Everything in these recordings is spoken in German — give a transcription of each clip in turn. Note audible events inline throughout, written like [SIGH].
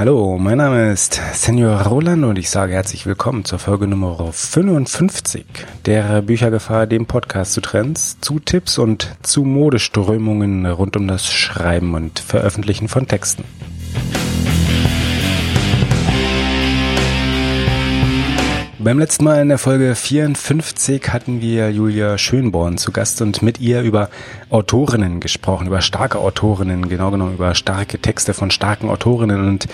Hallo, mein Name ist Senor Roland und ich sage herzlich willkommen zur Folge Nummer 55 der Büchergefahr, dem Podcast zu Trends, zu Tipps und zu Modeströmungen rund um das Schreiben und Veröffentlichen von Texten. Beim letzten Mal in der Folge 54 hatten wir Julia Schönborn zu Gast und mit ihr über Autorinnen gesprochen, über starke Autorinnen, genau genommen über starke Texte von starken Autorinnen. Und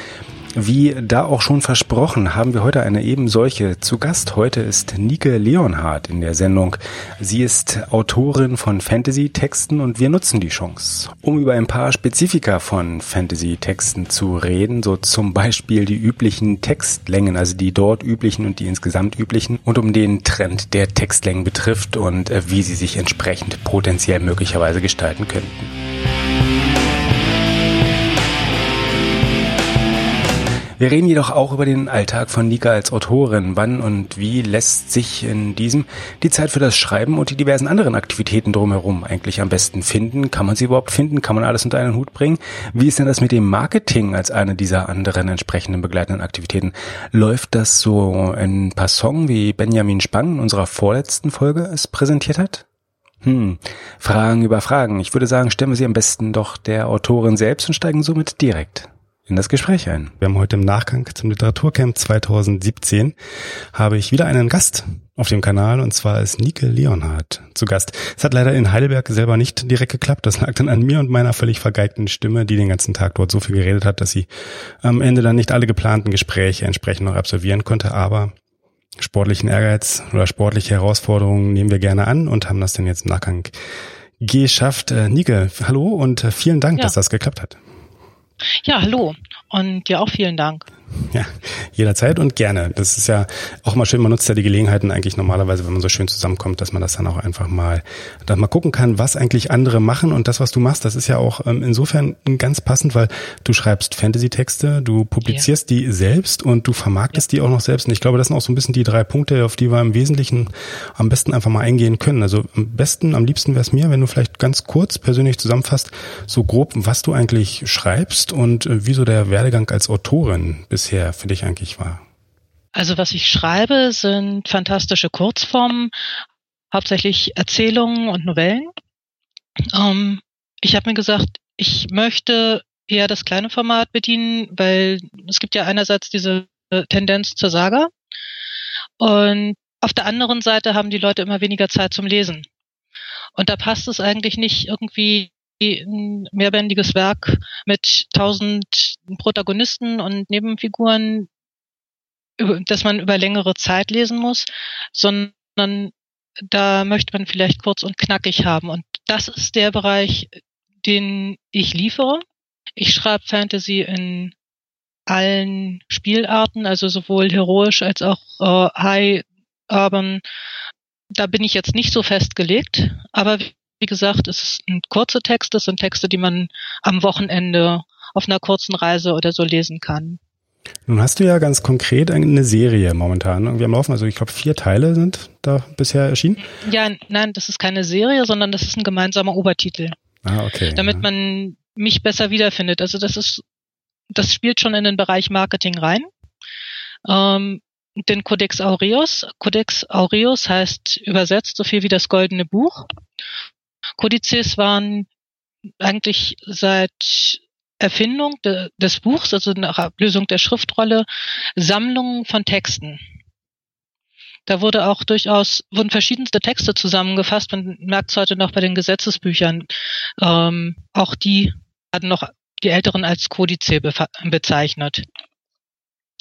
wie da auch schon versprochen, haben wir heute eine eben solche zu Gast. Heute ist Nike Leonhardt in der Sendung. Sie ist Autorin von Fantasy-Texten und wir nutzen die Chance, um über ein paar Spezifika von Fantasy-Texten zu reden, so zum Beispiel die üblichen Textlängen, also die dort üblichen und die insgesamt üblichen und um den Trend der Textlängen betrifft und äh, wie sie sich entsprechend potenziell möglicherweise gestalten könnten. Wir reden jedoch auch über den Alltag von Nika als Autorin. Wann und wie lässt sich in diesem die Zeit für das Schreiben und die diversen anderen Aktivitäten drumherum eigentlich am besten finden? Kann man sie überhaupt finden? Kann man alles unter einen Hut bringen? Wie ist denn das mit dem Marketing als eine dieser anderen entsprechenden begleitenden Aktivitäten? Läuft das so in Passong, wie Benjamin Spang in unserer vorletzten Folge es präsentiert hat? Hm, Fragen über Fragen. Ich würde sagen, stellen wir sie am besten doch der Autorin selbst und steigen somit direkt in das Gespräch ein. Wir haben heute im Nachgang zum Literaturcamp 2017 habe ich wieder einen Gast auf dem Kanal und zwar ist Nike Leonhardt zu Gast. Es hat leider in Heidelberg selber nicht direkt geklappt. Das lag dann an mir und meiner völlig vergeigten Stimme, die den ganzen Tag dort so viel geredet hat, dass sie am Ende dann nicht alle geplanten Gespräche entsprechend noch absolvieren konnte. Aber sportlichen Ehrgeiz oder sportliche Herausforderungen nehmen wir gerne an und haben das dann jetzt im Nachgang geschafft. Äh, Nike, hallo und äh, vielen Dank, ja. dass das geklappt hat. Ja, hallo und dir auch vielen Dank. Ja, jederzeit und gerne. Das ist ja auch mal schön, man nutzt ja die Gelegenheiten eigentlich normalerweise, wenn man so schön zusammenkommt, dass man das dann auch einfach mal, dann mal gucken kann, was eigentlich andere machen und das, was du machst, das ist ja auch ähm, insofern ganz passend, weil du schreibst Fantasy-Texte, du publizierst ja. die selbst und du vermarktest ja. die auch noch selbst und ich glaube, das sind auch so ein bisschen die drei Punkte, auf die wir im Wesentlichen am besten einfach mal eingehen können. Also am besten, am liebsten wäre es mir, wenn du vielleicht ganz kurz persönlich zusammenfasst, so grob, was du eigentlich schreibst und äh, wieso der Werdegang als Autorin bisher für dich eigentlich war? Also was ich schreibe, sind fantastische Kurzformen, hauptsächlich Erzählungen und Novellen. Ähm, ich habe mir gesagt, ich möchte eher das kleine Format bedienen, weil es gibt ja einerseits diese Tendenz zur Saga und auf der anderen Seite haben die Leute immer weniger Zeit zum Lesen. Und da passt es eigentlich nicht irgendwie ein mehrbändiges Werk mit tausend Protagonisten und Nebenfiguren, das man über längere Zeit lesen muss, sondern da möchte man vielleicht kurz und knackig haben. Und das ist der Bereich, den ich liefere. Ich schreibe Fantasy in allen Spielarten, also sowohl heroisch als auch äh, High Urban. Da bin ich jetzt nicht so festgelegt, aber wie gesagt, es sind kurze Texte, es sind Texte, die man am Wochenende auf einer kurzen Reise oder so lesen kann. Nun hast du ja ganz konkret eine Serie momentan irgendwie am Laufen. Also ich glaube, vier Teile sind da bisher erschienen. Ja, nein, das ist keine Serie, sondern das ist ein gemeinsamer Obertitel. Ah, okay. Damit ja. man mich besser wiederfindet. Also das ist, das spielt schon in den Bereich Marketing rein. Ähm, den Codex Aureus. Codex Aureus heißt übersetzt so viel wie das goldene Buch. Kodizes waren eigentlich seit Erfindung de, des Buchs, also nach Ablösung der Schriftrolle, Sammlungen von Texten. Da wurde auch durchaus, wurden verschiedenste Texte zusammengefasst. Man merkt es heute noch bei den Gesetzesbüchern. Ähm, auch die hatten noch die Älteren als Kodice be bezeichnet.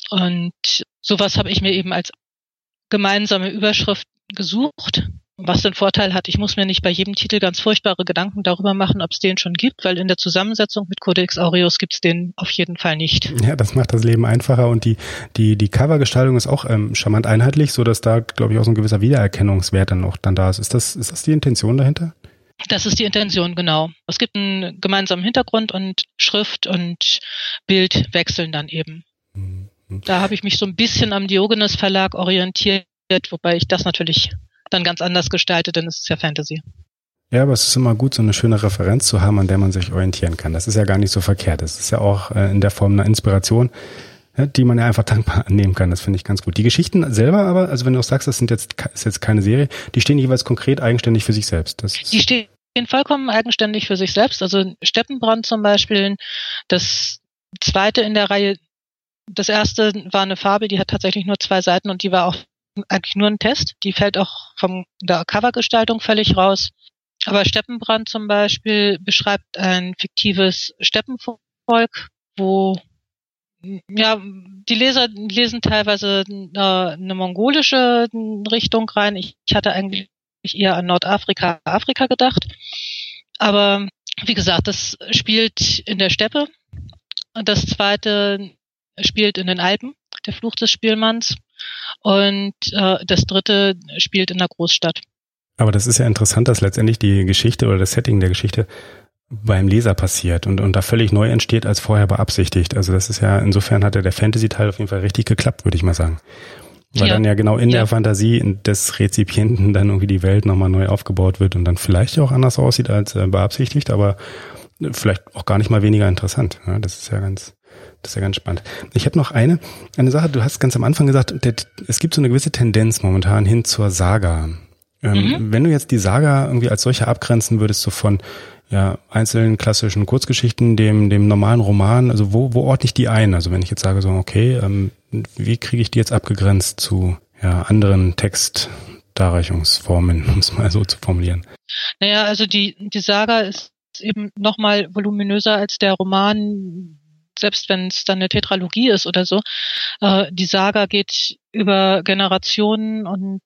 Und sowas habe ich mir eben als gemeinsame Überschrift gesucht was den Vorteil hat, ich muss mir nicht bei jedem Titel ganz furchtbare Gedanken darüber machen, ob es den schon gibt, weil in der Zusammensetzung mit Codex Aureus gibt es den auf jeden Fall nicht. Ja, das macht das Leben einfacher und die, die, die Covergestaltung ist auch ähm, charmant einheitlich, so dass da, glaube ich, auch so ein gewisser Wiedererkennungswert dann auch dann da ist. Ist das, ist das die Intention dahinter? Das ist die Intention, genau. Es gibt einen gemeinsamen Hintergrund und Schrift und Bild wechseln dann eben. Mhm. Da habe ich mich so ein bisschen am Diogenes Verlag orientiert, wobei ich das natürlich dann ganz anders gestaltet, denn es ist ja Fantasy. Ja, aber es ist immer gut, so eine schöne Referenz zu haben, an der man sich orientieren kann. Das ist ja gar nicht so verkehrt. Das ist ja auch äh, in der Form einer Inspiration, die man ja einfach dankbar [LAUGHS] annehmen kann. Das finde ich ganz gut. Die Geschichten selber aber, also wenn du auch sagst, das sind jetzt, ist jetzt keine Serie, die stehen jeweils konkret eigenständig für sich selbst. Das die stehen vollkommen eigenständig für sich selbst. Also Steppenbrand zum Beispiel, das zweite in der Reihe, das erste war eine Farbe, die hat tatsächlich nur zwei Seiten und die war auch eigentlich nur ein Test. Die fällt auch von der Covergestaltung völlig raus. Aber Steppenbrand zum Beispiel beschreibt ein fiktives Steppenvolk, wo ja, die Leser lesen teilweise äh, eine mongolische Richtung rein. Ich, ich hatte eigentlich eher an Nordafrika, Afrika gedacht. Aber wie gesagt, das spielt in der Steppe. Und das zweite spielt in den Alpen, der Fluch des Spielmanns. Und äh, das dritte spielt in der Großstadt. Aber das ist ja interessant, dass letztendlich die Geschichte oder das Setting der Geschichte beim Leser passiert und, und da völlig neu entsteht als vorher beabsichtigt. Also das ist ja, insofern hat ja der Fantasy-Teil auf jeden Fall richtig geklappt, würde ich mal sagen. Weil ja. dann ja genau in ja. der Fantasie des Rezipienten dann irgendwie die Welt nochmal neu aufgebaut wird und dann vielleicht auch anders aussieht als äh, beabsichtigt, aber vielleicht auch gar nicht mal weniger interessant. Das ist ja ganz, das ist ja ganz spannend. Ich habe noch eine, eine Sache, du hast ganz am Anfang gesagt, es gibt so eine gewisse Tendenz momentan hin zur Saga. Ähm, mhm. Wenn du jetzt die Saga irgendwie als solche abgrenzen würdest, so von ja, einzelnen klassischen Kurzgeschichten, dem, dem normalen Roman, also wo, wo ordne ich die ein? Also wenn ich jetzt sage so, okay, ähm, wie kriege ich die jetzt abgegrenzt zu ja, anderen Textdarreichungsformen, [LAUGHS] um es mal so zu formulieren? Naja, also die, die Saga ist eben nochmal voluminöser als der Roman, selbst wenn es dann eine Tetralogie ist oder so. Äh, die Saga geht über Generationen und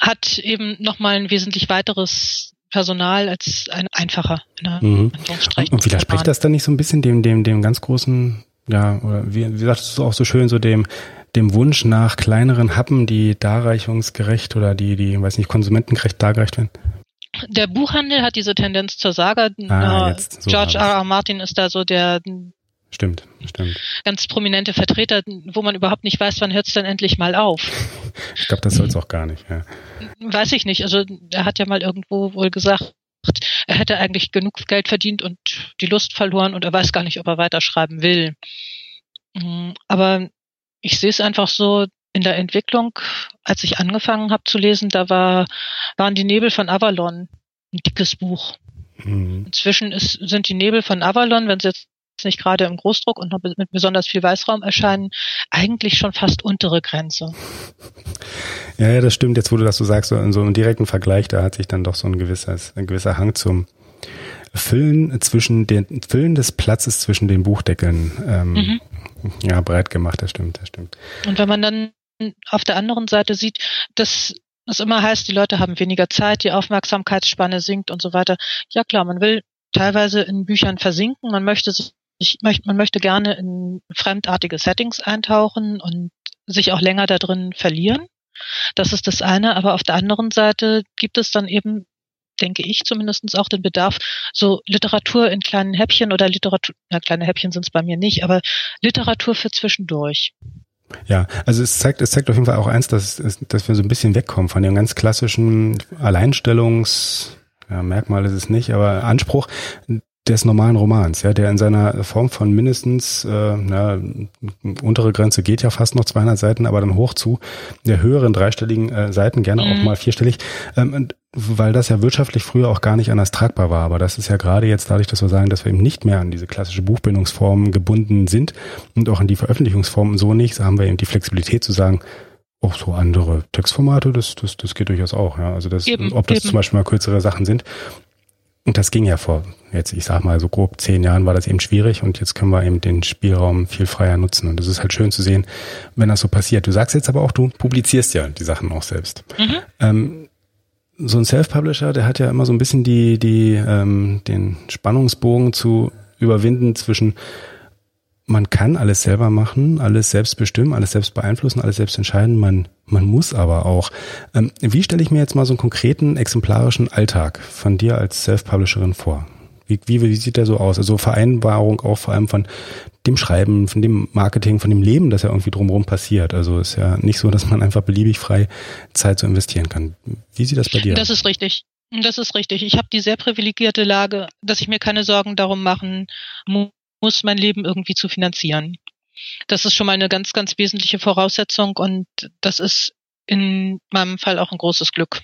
hat eben nochmal ein wesentlich weiteres Personal als ein einfacher. Mhm. Und widerspricht das dann nicht so ein bisschen dem, dem, dem ganz großen, ja, oder wie, wie sagst du auch so schön, so dem, dem Wunsch nach kleineren Happen, die darreichungsgerecht oder die, die, weiß nicht, konsumentengerecht dargereicht werden? Der Buchhandel hat diese Tendenz zur Saga. Ah, äh, so George R. R. Martin ist da so der Stimmt, stimmt. Ganz prominente Vertreter, wo man überhaupt nicht weiß, wann hört es denn endlich mal auf. [LAUGHS] ich glaube, das soll es auch gar nicht. Ja. Weiß ich nicht. Also er hat ja mal irgendwo wohl gesagt, er hätte eigentlich genug Geld verdient und die Lust verloren und er weiß gar nicht, ob er weiterschreiben will. Mm, aber ich sehe es einfach so, in der Entwicklung, als ich angefangen habe zu lesen, da war, waren die Nebel von Avalon ein dickes Buch. Mhm. Inzwischen ist, sind die Nebel von Avalon, wenn sie jetzt nicht gerade im Großdruck und noch mit besonders viel Weißraum erscheinen, eigentlich schon fast untere Grenze. Ja, ja, das stimmt. Jetzt, wo du das so sagst, so in so einem direkten Vergleich, da hat sich dann doch so ein gewisser, ein gewisser Hang zum Füllen zwischen den Füllen des Platzes zwischen den Buchdeckeln ähm, mhm. ja breit gemacht. Das stimmt, das stimmt. Und wenn man dann auf der anderen Seite sieht, dass es immer heißt, die Leute haben weniger Zeit, die Aufmerksamkeitsspanne sinkt und so weiter. Ja klar, man will teilweise in Büchern versinken, man möchte sich ich möchte, man möchte gerne in fremdartige Settings eintauchen und sich auch länger da drin verlieren. Das ist das eine, aber auf der anderen Seite gibt es dann eben, denke ich zumindest auch den Bedarf, so Literatur in kleinen Häppchen oder Literatur, na kleine Häppchen sind es bei mir nicht, aber Literatur für zwischendurch. Ja, also es zeigt, es zeigt auf jeden Fall auch eins, dass, dass wir so ein bisschen wegkommen von dem ganz klassischen Alleinstellungs, ja, Merkmal ist es nicht, aber Anspruch, des normalen Romans, ja, der in seiner Form von mindestens, äh, na, untere Grenze geht ja fast noch 200 Seiten, aber dann hoch zu der höheren dreistelligen äh, Seiten, gerne mhm. auch mal vierstellig, ähm, weil das ja wirtschaftlich früher auch gar nicht anders tragbar war. Aber das ist ja gerade jetzt dadurch, dass wir sagen, dass wir eben nicht mehr an diese klassische Buchbindungsform gebunden sind und auch an die Veröffentlichungsform so nicht, so haben wir eben die Flexibilität zu sagen, auch so andere Textformate, das, das, das geht durchaus auch, ja. Also das, eben, ob das eben. zum Beispiel mal kürzere Sachen sind. Und das ging ja vor, jetzt ich sag mal so grob zehn Jahren war das eben schwierig und jetzt können wir eben den Spielraum viel freier nutzen. Und das ist halt schön zu sehen, wenn das so passiert. Du sagst jetzt aber auch, du publizierst ja die Sachen auch selbst. Mhm. Ähm, so ein Self-Publisher, der hat ja immer so ein bisschen die, die, ähm, den Spannungsbogen zu überwinden zwischen man kann alles selber machen, alles selbst bestimmen, alles selbst beeinflussen, alles selbst entscheiden. Man, man muss aber auch. Ähm, wie stelle ich mir jetzt mal so einen konkreten exemplarischen Alltag von dir als Self-Publisherin vor? Wie, wie, wie sieht der so aus? Also Vereinbarung auch vor allem von dem Schreiben, von dem Marketing, von dem Leben, das ja irgendwie drumherum passiert. Also ist ja nicht so, dass man einfach beliebig frei Zeit so investieren kann. Wie sieht das bei dir Das ist richtig. Das ist richtig. Ich habe die sehr privilegierte Lage, dass ich mir keine Sorgen darum machen muss, mein Leben irgendwie zu finanzieren. Das ist schon mal eine ganz, ganz wesentliche Voraussetzung und das ist in meinem Fall auch ein großes Glück.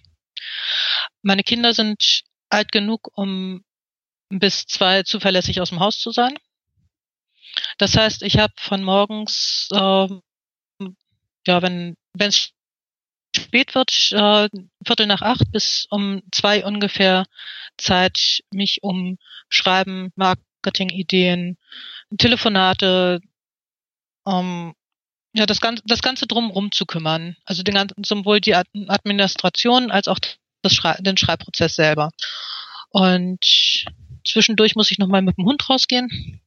Meine Kinder sind alt genug, um bis zwei zuverlässig aus dem Haus zu sein. Das heißt, ich habe von morgens, äh, ja, wenn es spät wird, äh, Viertel nach acht bis um zwei ungefähr Zeit, mich um Schreiben, Marketingideen, Telefonate, um ja, das Ganze, das Ganze drumherum zu kümmern. Also den ganzen, sowohl die Administration als auch das Schrei den Schreibprozess selber. Und zwischendurch muss ich nochmal mit dem Hund rausgehen.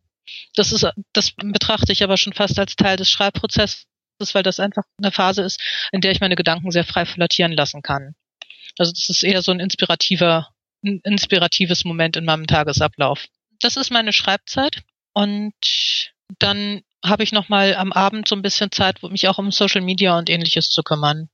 Das ist, das betrachte ich aber schon fast als Teil des Schreibprozesses, weil das einfach eine Phase ist, in der ich meine Gedanken sehr frei flottieren lassen kann. Also das ist eher so ein inspirativer, ein inspiratives Moment in meinem Tagesablauf. Das ist meine Schreibzeit und dann habe ich nochmal am Abend so ein bisschen Zeit, mich auch um Social Media und ähnliches zu kümmern.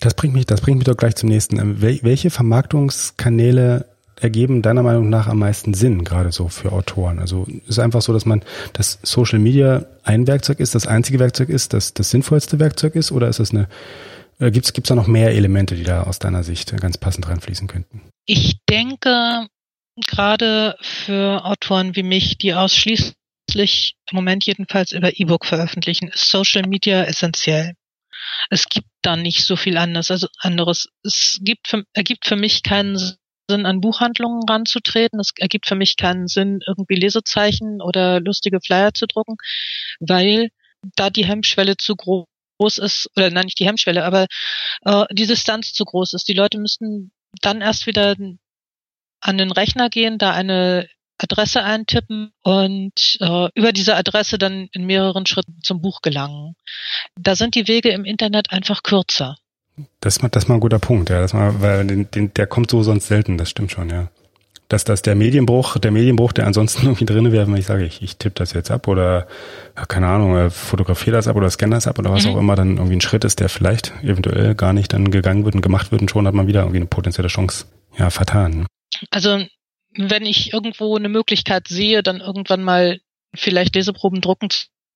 Das bringt mich, das bringt mich doch gleich zum nächsten. Ähm, welche Vermarktungskanäle ergeben deiner Meinung nach am meisten Sinn, gerade so für Autoren? Also ist es einfach so, dass man das Social Media ein Werkzeug ist, das einzige Werkzeug ist, das das sinnvollste Werkzeug ist, oder ist es eine gibt es da noch mehr Elemente, die da aus deiner Sicht ganz passend reinfließen könnten? Ich denke, gerade für Autoren wie mich, die ausschließlich im Moment jedenfalls über E-Book veröffentlichen, ist Social Media essentiell es gibt da nicht so viel anderes. Also anderes. Es gibt für, ergibt für mich keinen Sinn, an Buchhandlungen ranzutreten. Es ergibt für mich keinen Sinn, irgendwie Lesezeichen oder lustige Flyer zu drucken, weil da die Hemmschwelle zu groß ist, oder nein, nicht die Hemmschwelle, aber äh, die Distanz zu groß ist. Die Leute müssten dann erst wieder an den Rechner gehen, da eine Adresse eintippen und äh, über diese Adresse dann in mehreren Schritten zum Buch gelangen. Da sind die Wege im Internet einfach kürzer. Das, das ist mal ein guter Punkt, ja. Das mal, weil den, den, der kommt so sonst selten, das stimmt schon, ja. Dass das der Medienbruch, der Medienbruch, der ansonsten [LAUGHS] irgendwie drin wäre, wenn ich sage, ich, ich tippe das jetzt ab oder keine Ahnung, äh, fotografiere das ab oder scanne das ab oder was mhm. auch immer, dann irgendwie ein Schritt ist, der vielleicht eventuell gar nicht dann gegangen wird und gemacht wird und schon hat man wieder irgendwie eine potenzielle Chance ja vertan. Also wenn ich irgendwo eine Möglichkeit sehe, dann irgendwann mal vielleicht Leseproben drucken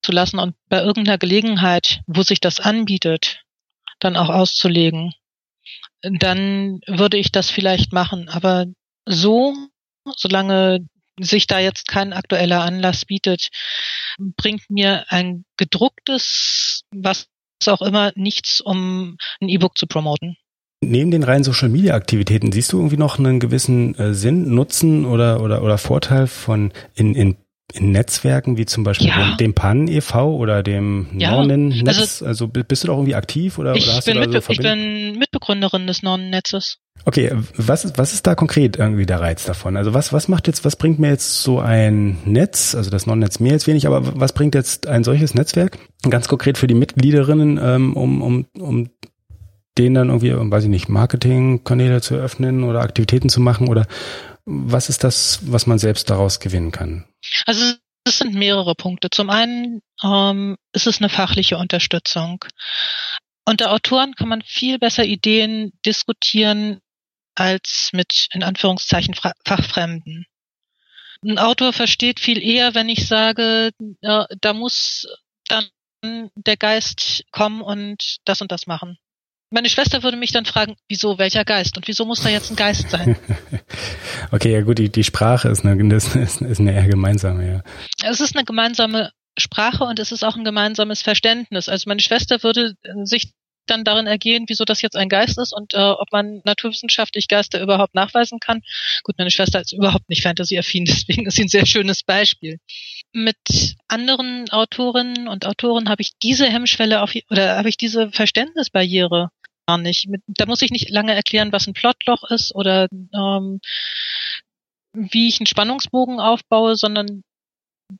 zu lassen und bei irgendeiner Gelegenheit, wo sich das anbietet, dann auch auszulegen, dann würde ich das vielleicht machen. Aber so, solange sich da jetzt kein aktueller Anlass bietet, bringt mir ein gedrucktes, was auch immer, nichts, um ein E-Book zu promoten. Neben den reinen Social Media Aktivitäten siehst du irgendwie noch einen gewissen äh, Sinn, Nutzen oder, oder, oder Vorteil von in, in, in Netzwerken wie zum Beispiel ja. dem, dem PAN e.V. oder dem ja. Nonnennetz? Also, also bist du da irgendwie aktiv oder, ich oder hast bin du da so Ich bin Mitbegründerin des Nonnennetzes. Okay, was ist, was ist da konkret irgendwie der Reiz davon? Also was, was macht jetzt, was bringt mir jetzt so ein Netz, also das Nonnennetz mir jetzt wenig, aber was bringt jetzt ein solches Netzwerk ganz konkret für die Mitgliederinnen, ähm, um, um, um denen dann irgendwie, weiß ich nicht, Marketingkanäle zu öffnen oder Aktivitäten zu machen oder was ist das, was man selbst daraus gewinnen kann? Also es sind mehrere Punkte. Zum einen ähm, ist es eine fachliche Unterstützung. Unter Autoren kann man viel besser Ideen diskutieren als mit in Anführungszeichen Fachfremden. Ein Autor versteht viel eher, wenn ich sage, äh, da muss dann der Geist kommen und das und das machen. Meine Schwester würde mich dann fragen, wieso, welcher Geist? Und wieso muss da jetzt ein Geist sein? [LAUGHS] okay, ja gut, die, die Sprache ist eine, ist, ist eine eher gemeinsame, ja. Es ist eine gemeinsame Sprache und es ist auch ein gemeinsames Verständnis. Also meine Schwester würde sich dann darin ergehen, wieso das jetzt ein Geist ist und äh, ob man naturwissenschaftlich Geister überhaupt nachweisen kann. Gut, meine Schwester ist überhaupt nicht Fantasy-affin, [LAUGHS] deswegen ist sie ein sehr schönes Beispiel. Mit anderen Autorinnen und Autoren habe ich diese Hemmschwelle auf, oder habe ich diese Verständnisbarriere gar nicht. Da muss ich nicht lange erklären, was ein Plotloch ist oder ähm, wie ich einen Spannungsbogen aufbaue, sondern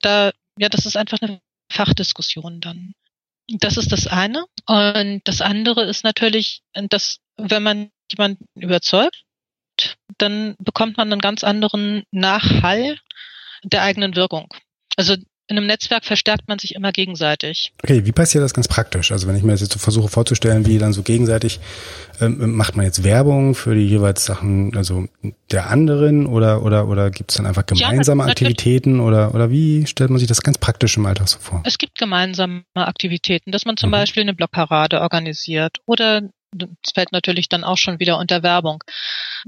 da, ja, das ist einfach eine Fachdiskussion dann. Das ist das eine. Und das andere ist natürlich, dass wenn man jemanden überzeugt, dann bekommt man einen ganz anderen Nachhall der eigenen Wirkung. Also in einem Netzwerk verstärkt man sich immer gegenseitig. Okay, wie passiert das ganz praktisch? Also wenn ich mir das jetzt so versuche vorzustellen, wie dann so gegenseitig, ähm, macht man jetzt Werbung für die jeweils Sachen, also der anderen oder oder oder gibt es dann einfach gemeinsame ja, Aktivitäten oder oder wie stellt man sich das ganz praktisch im Alltag so vor? Es gibt gemeinsame Aktivitäten, dass man zum mhm. Beispiel eine Blogparade organisiert oder das fällt natürlich dann auch schon wieder unter Werbung,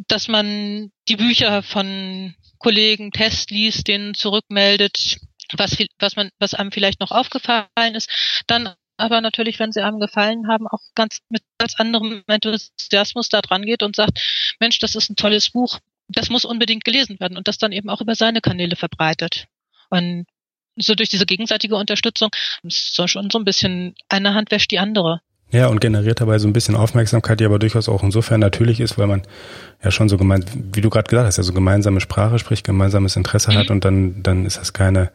dass man die Bücher von Kollegen Test liest, denen zurückmeldet, was, was man, was einem vielleicht noch aufgefallen ist, dann aber natürlich, wenn sie einem gefallen haben, auch ganz mit ganz anderem Enthusiasmus da dran geht und sagt, Mensch, das ist ein tolles Buch, das muss unbedingt gelesen werden und das dann eben auch über seine Kanäle verbreitet. Und so durch diese gegenseitige Unterstützung ist so schon so ein bisschen eine Hand wäscht die andere. Ja, und generiert dabei so ein bisschen Aufmerksamkeit, die aber durchaus auch insofern natürlich ist, weil man ja schon so gemein, wie du gerade gesagt hast, ja so gemeinsame Sprache spricht, gemeinsames Interesse mhm. hat und dann, dann ist das keine,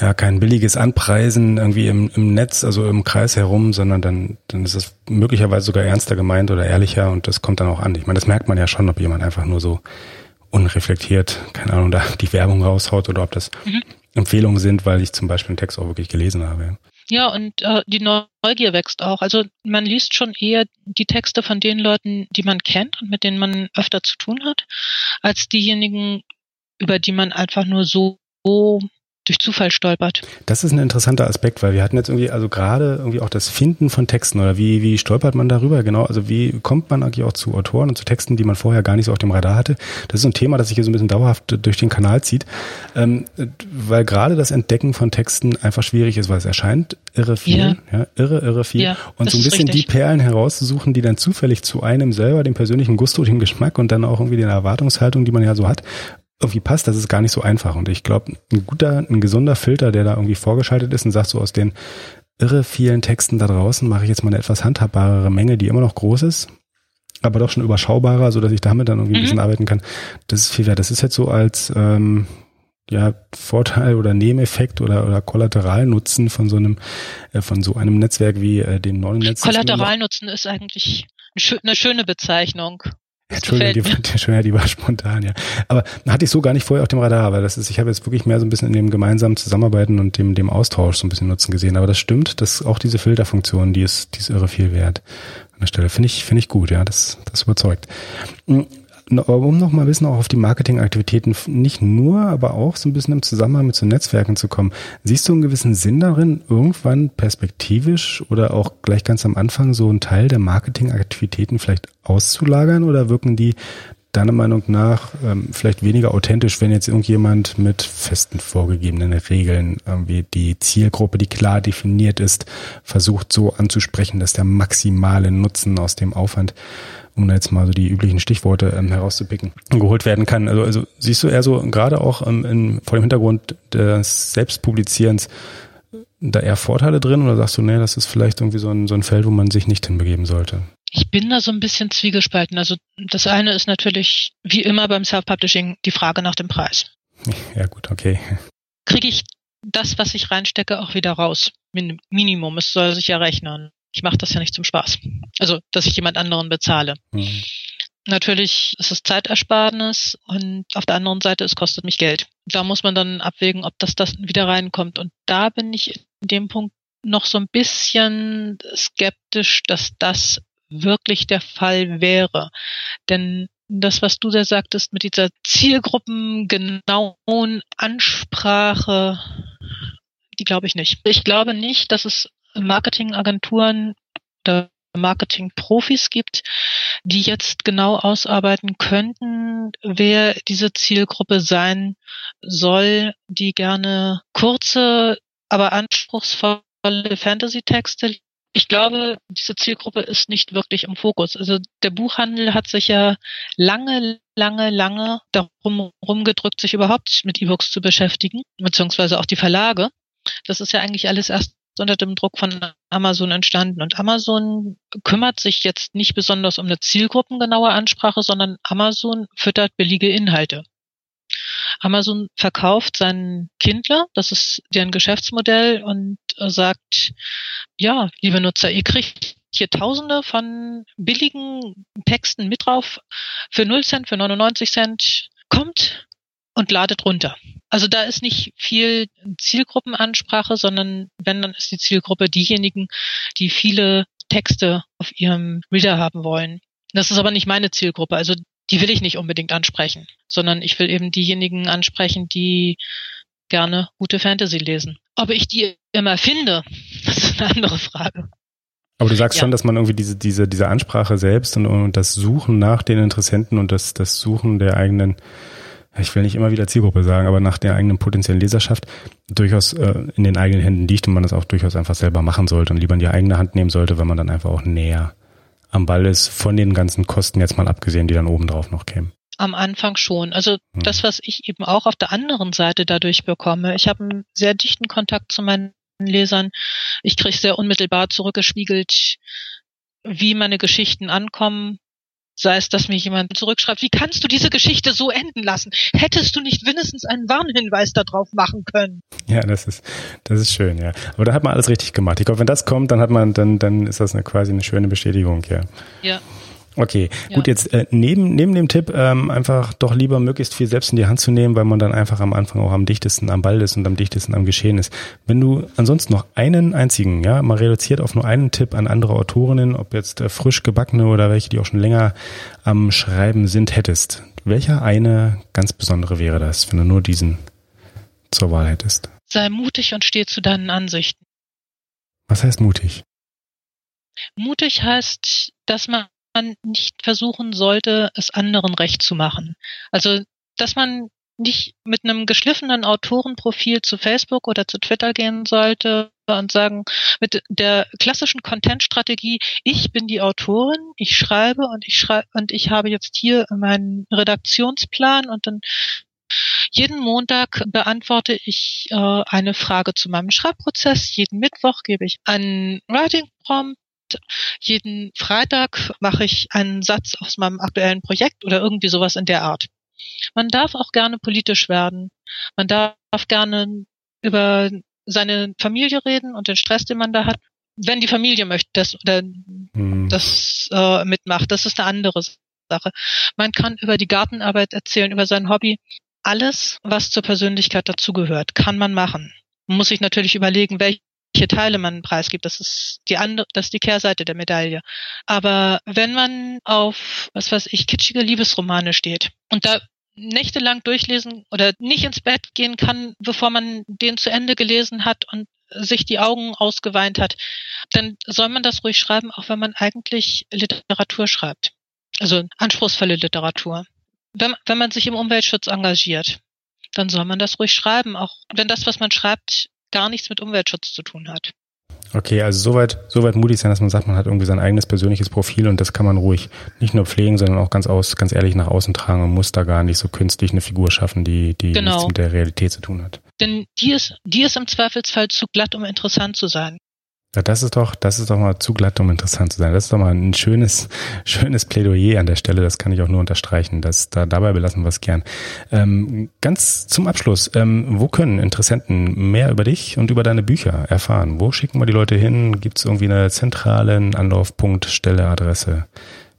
ja, kein billiges Anpreisen irgendwie im, im Netz, also im Kreis herum, sondern dann, dann ist es möglicherweise sogar ernster gemeint oder ehrlicher und das kommt dann auch an. Ich meine, das merkt man ja schon, ob jemand einfach nur so unreflektiert, keine Ahnung, da die Werbung raushaut oder ob das mhm. Empfehlungen sind, weil ich zum Beispiel einen Text auch wirklich gelesen habe. Ja, und äh, die Neugier wächst auch. Also man liest schon eher die Texte von den Leuten, die man kennt und mit denen man öfter zu tun hat, als diejenigen, über die man einfach nur so durch Zufall stolpert. Das ist ein interessanter Aspekt, weil wir hatten jetzt irgendwie, also gerade irgendwie auch das Finden von Texten oder wie, wie stolpert man darüber, genau, also wie kommt man eigentlich auch zu Autoren und zu Texten, die man vorher gar nicht so auf dem Radar hatte. Das ist ein Thema, das sich hier so ein bisschen dauerhaft durch den Kanal zieht, ähm, weil gerade das Entdecken von Texten einfach schwierig ist, weil es erscheint irre viel, ja, ja irre, irre viel ja, und so ein bisschen die Perlen herauszusuchen, die dann zufällig zu einem selber, dem persönlichen Gusto, dem Geschmack und dann auch irgendwie den Erwartungshaltung, die man ja so hat, irgendwie passt, das ist gar nicht so einfach. Und ich glaube, ein guter, ein gesunder Filter, der da irgendwie vorgeschaltet ist und sagt so aus den irre vielen Texten da draußen mache ich jetzt mal eine etwas handhabbarere Menge, die immer noch groß ist, aber doch schon überschaubarer, so dass ich damit dann irgendwie mhm. ein bisschen arbeiten kann. Das ist viel wert. Das ist jetzt so als ähm, ja, Vorteil oder Nebeneffekt oder, oder Kollateralnutzen von so einem, äh, von so einem Netzwerk wie äh, dem neuen Netz. Kollateralnutzen ist eigentlich eine schöne Bezeichnung. Entschuldigung, die, war spontan, ja. Aber hatte ich so gar nicht vorher auf dem Radar, weil das ist, ich habe jetzt wirklich mehr so ein bisschen in dem gemeinsamen Zusammenarbeiten und dem, dem Austausch so ein bisschen Nutzen gesehen. Aber das stimmt, dass auch diese Filterfunktion, die ist, die ist irre viel wert an der Stelle. Finde ich, finde ich gut, ja, das, das überzeugt. Um noch mal ein bisschen auch auf die Marketingaktivitäten nicht nur, aber auch so ein bisschen im Zusammenhang mit so Netzwerken zu kommen. Siehst du einen gewissen Sinn darin, irgendwann perspektivisch oder auch gleich ganz am Anfang so einen Teil der Marketingaktivitäten vielleicht auszulagern oder wirken die deiner Meinung nach ähm, vielleicht weniger authentisch, wenn jetzt irgendjemand mit festen vorgegebenen Regeln irgendwie die Zielgruppe, die klar definiert ist, versucht so anzusprechen, dass der maximale Nutzen aus dem Aufwand um da jetzt mal so die üblichen Stichworte ähm, herauszupicken, geholt werden kann. Also, also siehst du eher so gerade auch ähm, in, vor dem Hintergrund des Selbstpublizierens da eher Vorteile drin oder sagst du, nee, das ist vielleicht irgendwie so ein, so ein Feld, wo man sich nicht hinbegeben sollte? Ich bin da so ein bisschen zwiegespalten. Also das eine ist natürlich, wie immer beim Self-Publishing, die Frage nach dem Preis. [LAUGHS] Ja gut, okay. Kriege ich das, was ich reinstecke, auch wieder raus? Minimum, es soll sich ja rechnen ich mache das ja nicht zum Spaß. Also, dass ich jemand anderen bezahle. Mhm. Natürlich ist es Zeitersparnis und auf der anderen Seite, es kostet mich Geld. Da muss man dann abwägen, ob das, das wieder reinkommt. Und da bin ich in dem Punkt noch so ein bisschen skeptisch, dass das wirklich der Fall wäre. Denn das, was du da sagtest mit dieser zielgruppengenauen Ansprache, die glaube ich nicht. Ich glaube nicht, dass es Marketingagenturen oder Marketingprofis gibt, die jetzt genau ausarbeiten könnten, wer diese Zielgruppe sein soll, die gerne kurze, aber anspruchsvolle Fantasy-Texte ich glaube, diese Zielgruppe ist nicht wirklich im Fokus. Also der Buchhandel hat sich ja lange, lange, lange darum rumgedrückt, sich überhaupt mit E-Books zu beschäftigen, beziehungsweise auch die Verlage. Das ist ja eigentlich alles erst unter dem Druck von Amazon entstanden. Und Amazon kümmert sich jetzt nicht besonders um eine zielgruppengenaue Ansprache, sondern Amazon füttert billige Inhalte. Amazon verkauft seinen Kindler, das ist deren Geschäftsmodell und sagt, ja, liebe Nutzer, ihr kriegt hier tausende von billigen Texten mit drauf für 0 Cent, für 99 Cent. Kommt, und ladet runter. Also da ist nicht viel Zielgruppenansprache, sondern wenn, dann ist die Zielgruppe diejenigen, die viele Texte auf ihrem Reader haben wollen. Das ist aber nicht meine Zielgruppe. Also die will ich nicht unbedingt ansprechen, sondern ich will eben diejenigen ansprechen, die gerne gute Fantasy lesen. Ob ich die immer finde, [LAUGHS] das ist eine andere Frage. Aber du sagst ja. schon, dass man irgendwie diese, diese, diese Ansprache selbst und, und das Suchen nach den Interessenten und das, das Suchen der eigenen, ich will nicht immer wieder Zielgruppe sagen, aber nach der eigenen potenziellen Leserschaft durchaus äh, in den eigenen Händen liegt und man das auch durchaus einfach selber machen sollte und lieber in die eigene Hand nehmen sollte, wenn man dann einfach auch näher am Ball ist, von den ganzen Kosten jetzt mal abgesehen, die dann obendrauf noch kämen. Am Anfang schon. Also hm. das, was ich eben auch auf der anderen Seite dadurch bekomme. Ich habe einen sehr dichten Kontakt zu meinen Lesern. Ich kriege sehr unmittelbar zurückgespiegelt, wie meine Geschichten ankommen. Sei es, dass mir jemand zurückschreibt, wie kannst du diese Geschichte so enden lassen? Hättest du nicht mindestens einen Warnhinweis darauf machen können? Ja, das ist, das ist schön, ja. Aber da hat man alles richtig gemacht. Ich glaube, wenn das kommt, dann hat man, dann, dann ist das eine, quasi eine schöne Bestätigung, ja. Ja. Okay, ja. gut, jetzt äh, neben, neben dem Tipp, ähm, einfach doch lieber möglichst viel selbst in die Hand zu nehmen, weil man dann einfach am Anfang auch am dichtesten am Ball ist und am dichtesten am Geschehen ist. Wenn du ansonsten noch einen einzigen, ja, mal reduziert auf nur einen Tipp an andere Autorinnen, ob jetzt äh, frisch gebackene oder welche, die auch schon länger am Schreiben sind, hättest, welcher eine ganz besondere wäre das, wenn du nur diesen zur Wahl hättest? Sei mutig und steh zu deinen Ansichten. Was heißt mutig? Mutig heißt, dass man man nicht versuchen sollte, es anderen recht zu machen. Also, dass man nicht mit einem geschliffenen Autorenprofil zu Facebook oder zu Twitter gehen sollte und sagen, mit der klassischen Content-Strategie, ich bin die Autorin, ich schreibe und ich schreibe und ich habe jetzt hier meinen Redaktionsplan und dann jeden Montag beantworte ich äh, eine Frage zu meinem Schreibprozess. Jeden Mittwoch gebe ich einen Writing Prompt jeden Freitag mache ich einen Satz aus meinem aktuellen Projekt oder irgendwie sowas in der Art. Man darf auch gerne politisch werden. Man darf gerne über seine Familie reden und den Stress, den man da hat. Wenn die Familie möchte, das oder hm. das äh, mitmacht, das ist eine andere Sache. Man kann über die Gartenarbeit erzählen, über sein Hobby. Alles, was zur Persönlichkeit dazugehört, kann man machen. Man muss sich natürlich überlegen, welche Teile man preisgibt. Das ist die andere, das ist die Kehrseite der Medaille. Aber wenn man auf, was weiß ich, kitschige Liebesromane steht und da nächtelang durchlesen oder nicht ins Bett gehen kann, bevor man den zu Ende gelesen hat und sich die Augen ausgeweint hat, dann soll man das ruhig schreiben, auch wenn man eigentlich Literatur schreibt. Also anspruchsvolle Literatur. Wenn, wenn man sich im Umweltschutz engagiert, dann soll man das ruhig schreiben, auch wenn das, was man schreibt, gar nichts mit Umweltschutz zu tun hat. Okay, also soweit, soweit mutig sein, dass man sagt, man hat irgendwie sein eigenes persönliches Profil und das kann man ruhig nicht nur pflegen, sondern auch ganz aus, ganz ehrlich nach außen tragen und muss da gar nicht so künstlich eine Figur schaffen, die, die genau. nichts mit der Realität zu tun hat. Denn die ist, die ist im Zweifelsfall zu glatt, um interessant zu sein. Ja, das ist doch, das ist doch mal zu glatt, um interessant zu sein. Das ist doch mal ein schönes, [LAUGHS] schönes Plädoyer an der Stelle. Das kann ich auch nur unterstreichen. Das, da, dabei belassen wir es gern. Ähm, ganz zum Abschluss. Ähm, wo können Interessenten mehr über dich und über deine Bücher erfahren? Wo schicken wir die Leute hin? Gibt es irgendwie eine zentrale Anlaufpunkt, Stelle, Adresse?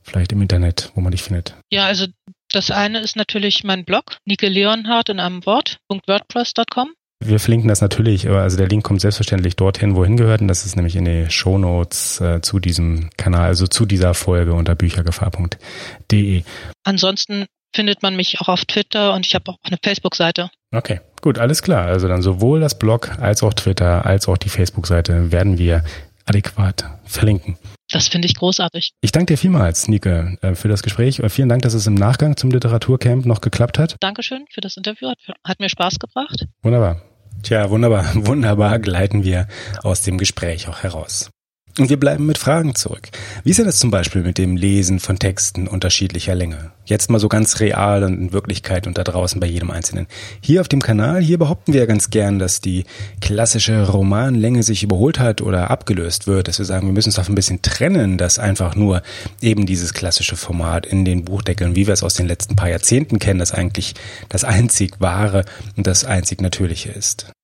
Vielleicht im Internet, wo man dich findet? Ja, also das eine ist natürlich mein Blog, Nike Leonhardt in einem Wort, .wordpress.com. Wir verlinken das natürlich, also der Link kommt selbstverständlich dorthin, wohin gehört, und das ist nämlich in die Shownotes äh, zu diesem Kanal, also zu dieser Folge unter büchergefahr.de. Ansonsten findet man mich auch auf Twitter und ich habe auch eine Facebook-Seite. Okay, gut, alles klar. Also dann sowohl das Blog als auch Twitter als auch die Facebook-Seite werden wir adäquat verlinken. Das finde ich großartig. Ich danke dir vielmals, Nike, äh, für das Gespräch und vielen Dank, dass es im Nachgang zum Literaturcamp noch geklappt hat. Dankeschön für das Interview, hat, hat mir Spaß gebracht. Wunderbar. Tja, wunderbar, [LAUGHS] wunderbar gleiten wir aus dem Gespräch auch heraus. Und wir bleiben mit Fragen zurück. Wie ist denn das zum Beispiel mit dem Lesen von Texten unterschiedlicher Länge? Jetzt mal so ganz real und in Wirklichkeit und da draußen bei jedem Einzelnen. Hier auf dem Kanal, hier behaupten wir ja ganz gern, dass die klassische Romanlänge sich überholt hat oder abgelöst wird. Dass wir sagen, wir müssen es auch ein bisschen trennen, dass einfach nur eben dieses klassische Format in den Buchdeckeln, wie wir es aus den letzten paar Jahrzehnten kennen, das eigentlich das einzig wahre und das einzig natürliche ist.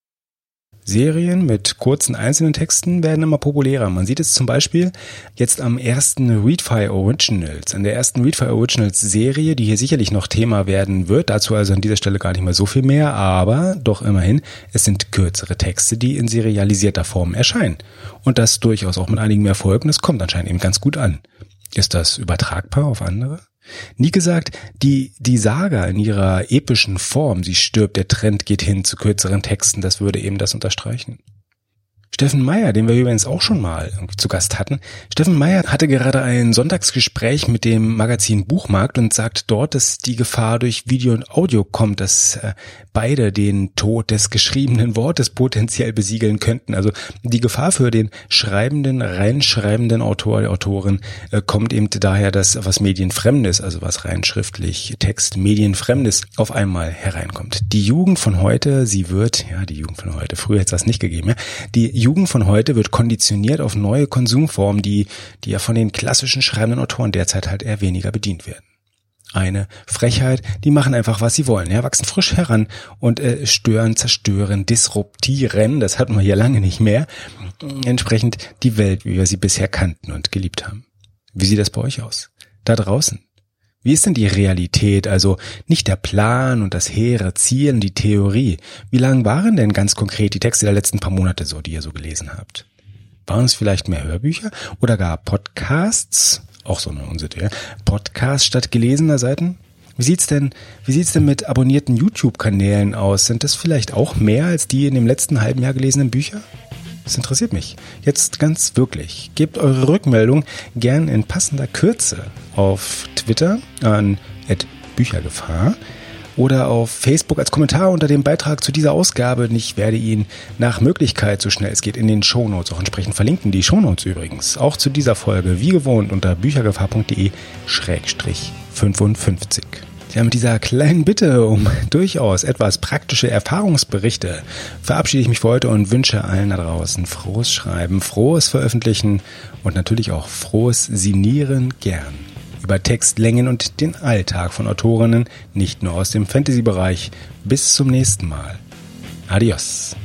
Serien mit kurzen einzelnen Texten werden immer populärer. Man sieht es zum Beispiel jetzt am ersten Readfire Originals, an der ersten Readfire Originals Serie, die hier sicherlich noch Thema werden wird. Dazu also an dieser Stelle gar nicht mehr so viel mehr, aber doch immerhin, es sind kürzere Texte, die in serialisierter Form erscheinen. Und das durchaus auch mit einigen Erfolgen. Das kommt anscheinend eben ganz gut an. Ist das übertragbar auf andere? Nie gesagt, die, die Saga in ihrer epischen Form, sie stirbt, der Trend geht hin zu kürzeren Texten, das würde eben das unterstreichen. Steffen Meyer, den wir übrigens auch schon mal zu Gast hatten. Steffen Meyer hatte gerade ein Sonntagsgespräch mit dem Magazin Buchmarkt und sagt dort, dass die Gefahr durch Video und Audio kommt, dass äh, beide den Tod des geschriebenen Wortes potenziell besiegeln könnten. Also die Gefahr für den schreibenden, reinschreibenden Autor, Autorin äh, kommt eben daher, dass was Medienfremdes, also was rein schriftlich Text Medienfremdes auf einmal hereinkommt. Die Jugend von heute, sie wird, ja, die Jugend von heute, früher hätte es das nicht gegeben, ja, die Jugend von heute wird konditioniert auf neue Konsumformen, die, die ja von den klassischen schreibenden Autoren derzeit halt eher weniger bedient werden. Eine Frechheit, die machen einfach, was sie wollen, ja, wachsen frisch heran und äh, stören, zerstören, disruptieren, das hatten wir hier lange nicht mehr, entsprechend die Welt, wie wir sie bisher kannten und geliebt haben. Wie sieht das bei euch aus? Da draußen? Wie ist denn die Realität, also nicht der Plan und das hehre Ziel und die Theorie? Wie lang waren denn ganz konkret die Texte der letzten paar Monate so, die ihr so gelesen habt? Waren es vielleicht mehr Hörbücher oder gar Podcasts? Auch so eine Unsitte, ja? Podcasts statt gelesener Seiten? Wie sieht's denn, wie sieht's denn mit abonnierten YouTube-Kanälen aus? Sind das vielleicht auch mehr als die in dem letzten halben Jahr gelesenen Bücher? Das interessiert mich. Jetzt ganz wirklich. Gebt eure Rückmeldung gern in passender Kürze auf Twitter an Büchergefahr oder auf Facebook als Kommentar unter dem Beitrag zu dieser Ausgabe. Ich werde ihn nach Möglichkeit, so schnell es geht, in den Shownotes auch entsprechend verlinken. Die Shownotes übrigens auch zu dieser Folge, wie gewohnt, unter büchergefahr.de-55. Ja, mit dieser kleinen Bitte um [LAUGHS] durchaus etwas praktische Erfahrungsberichte verabschiede ich mich für heute und wünsche allen da draußen frohes Schreiben, frohes Veröffentlichen und natürlich auch frohes Sinieren gern über Textlängen und den Alltag von Autorinnen, nicht nur aus dem Fantasy-Bereich. Bis zum nächsten Mal. Adios.